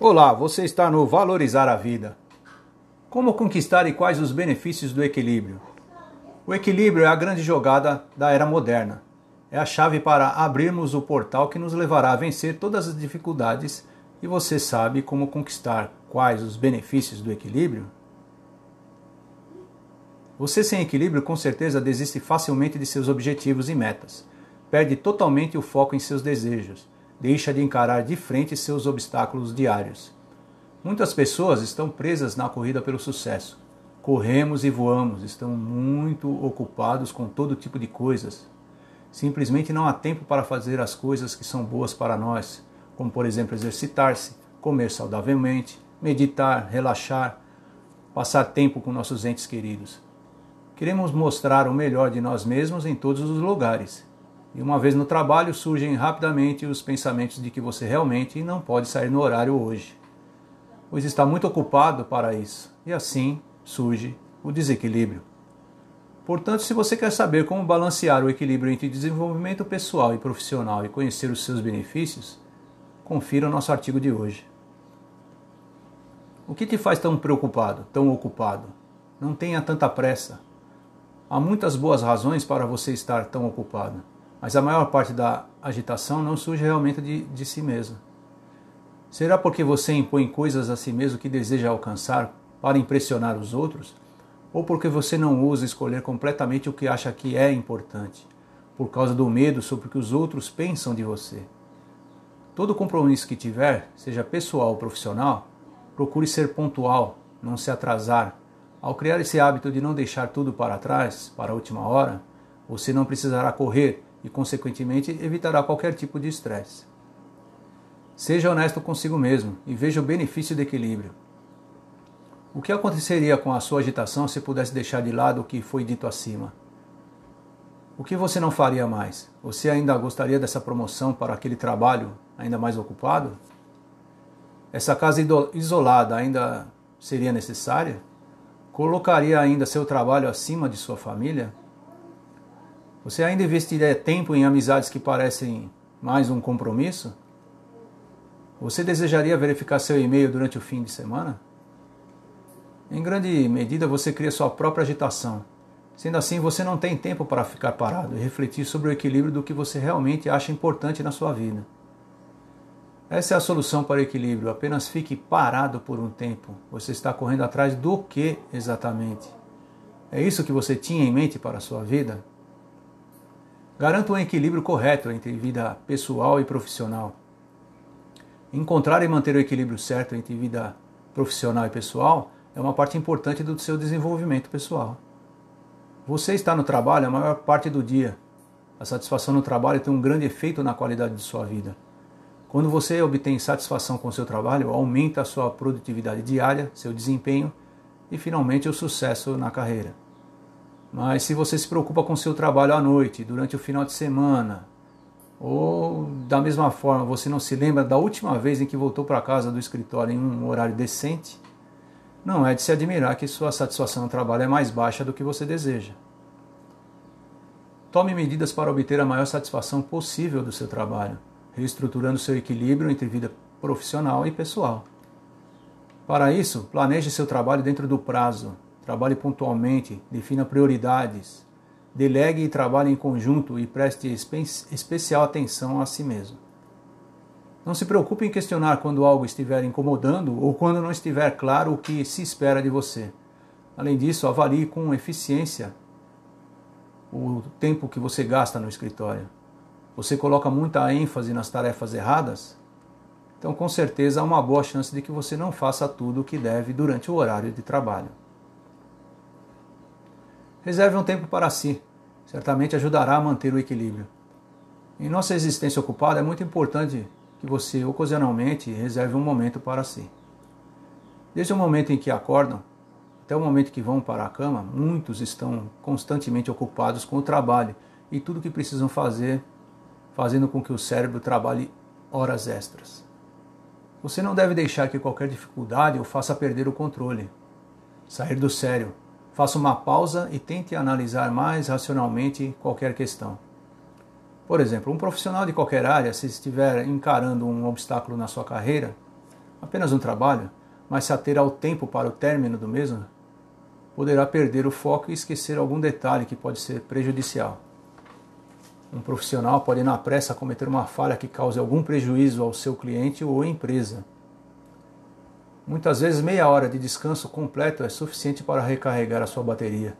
Olá, você está no Valorizar a Vida. Como conquistar e quais os benefícios do equilíbrio? O equilíbrio é a grande jogada da era moderna. É a chave para abrirmos o portal que nos levará a vencer todas as dificuldades. E você sabe como conquistar quais os benefícios do equilíbrio? Você sem equilíbrio com certeza desiste facilmente de seus objetivos e metas. Perde totalmente o foco em seus desejos deixa de encarar de frente seus obstáculos diários. Muitas pessoas estão presas na corrida pelo sucesso. Corremos e voamos, estão muito ocupados com todo tipo de coisas. Simplesmente não há tempo para fazer as coisas que são boas para nós, como por exemplo exercitar-se, comer saudavelmente, meditar, relaxar, passar tempo com nossos entes queridos. Queremos mostrar o melhor de nós mesmos em todos os lugares e uma vez no trabalho, surgem rapidamente os pensamentos de que você realmente não pode sair no horário hoje, pois está muito ocupado para isso, e assim surge o desequilíbrio. Portanto, se você quer saber como balancear o equilíbrio entre desenvolvimento pessoal e profissional e conhecer os seus benefícios, confira o nosso artigo de hoje. O que te faz tão preocupado, tão ocupado? Não tenha tanta pressa. Há muitas boas razões para você estar tão ocupado mas a maior parte da agitação não surge realmente de, de si mesmo. Será porque você impõe coisas a si mesmo que deseja alcançar para impressionar os outros? Ou porque você não ousa escolher completamente o que acha que é importante, por causa do medo sobre o que os outros pensam de você? Todo compromisso que tiver, seja pessoal ou profissional, procure ser pontual, não se atrasar. Ao criar esse hábito de não deixar tudo para trás, para a última hora, você não precisará correr e, consequentemente, evitará qualquer tipo de estresse. Seja honesto consigo mesmo e veja o benefício do equilíbrio. O que aconteceria com a sua agitação se pudesse deixar de lado o que foi dito acima? O que você não faria mais? Você ainda gostaria dessa promoção para aquele trabalho ainda mais ocupado? Essa casa isolada ainda seria necessária? Colocaria ainda seu trabalho acima de sua família? Você ainda investiria tempo em amizades que parecem mais um compromisso? Você desejaria verificar seu e-mail durante o fim de semana? Em grande medida, você cria sua própria agitação. Sendo assim, você não tem tempo para ficar parado e refletir sobre o equilíbrio do que você realmente acha importante na sua vida. Essa é a solução para o equilíbrio. Apenas fique parado por um tempo. Você está correndo atrás do que exatamente? É isso que você tinha em mente para a sua vida? Garanta um equilíbrio correto entre vida pessoal e profissional. Encontrar e manter o equilíbrio certo entre vida profissional e pessoal é uma parte importante do seu desenvolvimento pessoal. Você está no trabalho a maior parte do dia. A satisfação no trabalho tem um grande efeito na qualidade de sua vida. Quando você obtém satisfação com seu trabalho, aumenta a sua produtividade diária, seu desempenho e finalmente o sucesso na carreira. Mas se você se preocupa com seu trabalho à noite, durante o final de semana, ou da mesma forma você não se lembra da última vez em que voltou para casa do escritório em um horário decente, não é de se admirar que sua satisfação no trabalho é mais baixa do que você deseja. Tome medidas para obter a maior satisfação possível do seu trabalho, reestruturando seu equilíbrio entre vida profissional e pessoal. Para isso, planeje seu trabalho dentro do prazo, trabalhe pontualmente, defina prioridades, delegue e trabalhe em conjunto e preste espe especial atenção a si mesmo. Não se preocupe em questionar quando algo estiver incomodando ou quando não estiver claro o que se espera de você. Além disso, avalie com eficiência o tempo que você gasta no escritório. Você coloca muita ênfase nas tarefas erradas? Então, com certeza, há uma boa chance de que você não faça tudo o que deve durante o horário de trabalho. Reserve um tempo para si. Certamente ajudará a manter o equilíbrio. Em nossa existência ocupada é muito importante que você ocasionalmente reserve um momento para si. Desde o momento em que acordam até o momento que vão para a cama, muitos estão constantemente ocupados com o trabalho e tudo o que precisam fazer, fazendo com que o cérebro trabalhe horas extras. Você não deve deixar que qualquer dificuldade o faça perder o controle, sair do sério faça uma pausa e tente analisar mais racionalmente qualquer questão. Por exemplo, um profissional de qualquer área, se estiver encarando um obstáculo na sua carreira, apenas um trabalho, mas se ater ao tempo para o término do mesmo, poderá perder o foco e esquecer algum detalhe que pode ser prejudicial. Um profissional pode, na pressa, cometer uma falha que cause algum prejuízo ao seu cliente ou empresa. Muitas vezes, meia hora de descanso completo é suficiente para recarregar a sua bateria.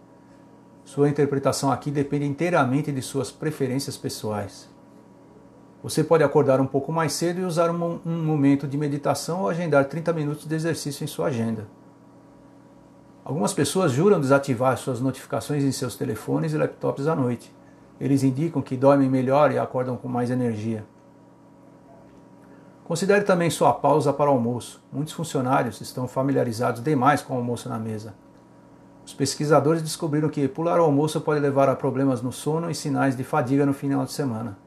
Sua interpretação aqui depende inteiramente de suas preferências pessoais. Você pode acordar um pouco mais cedo e usar um, um momento de meditação ou agendar 30 minutos de exercício em sua agenda. Algumas pessoas juram desativar suas notificações em seus telefones e laptops à noite. Eles indicam que dormem melhor e acordam com mais energia. Considere também sua pausa para o almoço. Muitos funcionários estão familiarizados demais com o almoço na mesa. Os pesquisadores descobriram que pular o almoço pode levar a problemas no sono e sinais de fadiga no final de semana.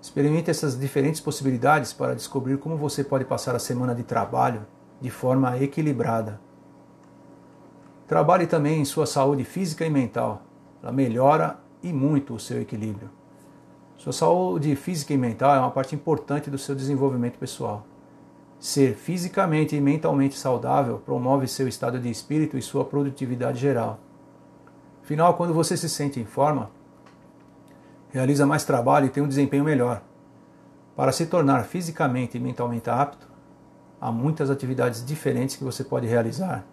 Experimente essas diferentes possibilidades para descobrir como você pode passar a semana de trabalho de forma equilibrada. Trabalhe também em sua saúde física e mental. Ela melhora e muito o seu equilíbrio. Sua saúde física e mental é uma parte importante do seu desenvolvimento pessoal. Ser fisicamente e mentalmente saudável promove seu estado de espírito e sua produtividade geral. Afinal, quando você se sente em forma, realiza mais trabalho e tem um desempenho melhor. Para se tornar fisicamente e mentalmente apto, há muitas atividades diferentes que você pode realizar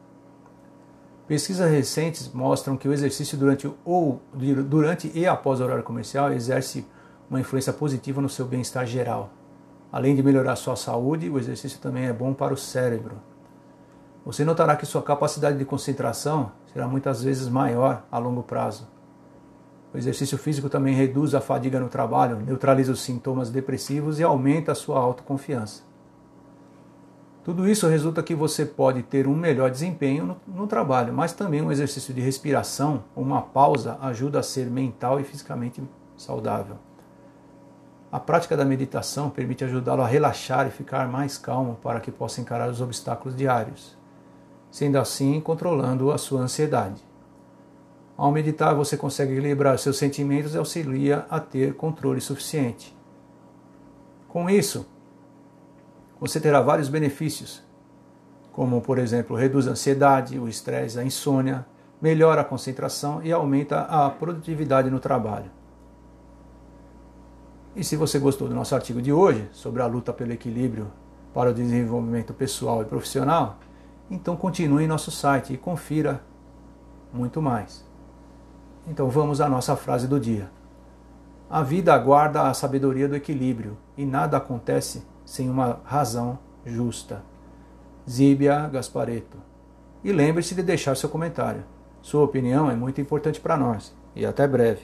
Pesquisas recentes mostram que o exercício durante, ou, durante e após o horário comercial exerce uma influência positiva no seu bem-estar geral. Além de melhorar sua saúde, o exercício também é bom para o cérebro. Você notará que sua capacidade de concentração será muitas vezes maior a longo prazo. O exercício físico também reduz a fadiga no trabalho, neutraliza os sintomas depressivos e aumenta a sua autoconfiança. Tudo isso resulta que você pode ter um melhor desempenho no, no, trabalho, mas também um exercício de respiração, uma pausa, ajuda a ser mental e fisicamente saudável. A prática da meditação permite ajudá-lo a relaxar e ficar mais calmo para que possa encarar os obstáculos diários, sendo assim controlando a sua ansiedade. Ao meditar, você consegue equilibrar seus sentimentos e auxilia a ter controle suficiente. Com isso, você terá vários benefícios, como, por exemplo, reduz a ansiedade, o estresse, a insônia, melhora a concentração e aumenta a produtividade no trabalho. E se você gostou do nosso artigo de hoje sobre a luta pelo equilíbrio para o desenvolvimento pessoal e profissional, então continue em nosso site e confira muito mais. Então vamos à nossa frase do dia. A vida aguarda a sabedoria do equilíbrio e nada acontece sem uma razão justa. Zíbia Gaspareto. E lembre-se de deixar seu comentário. Sua opinião é muito importante para nós. E até breve.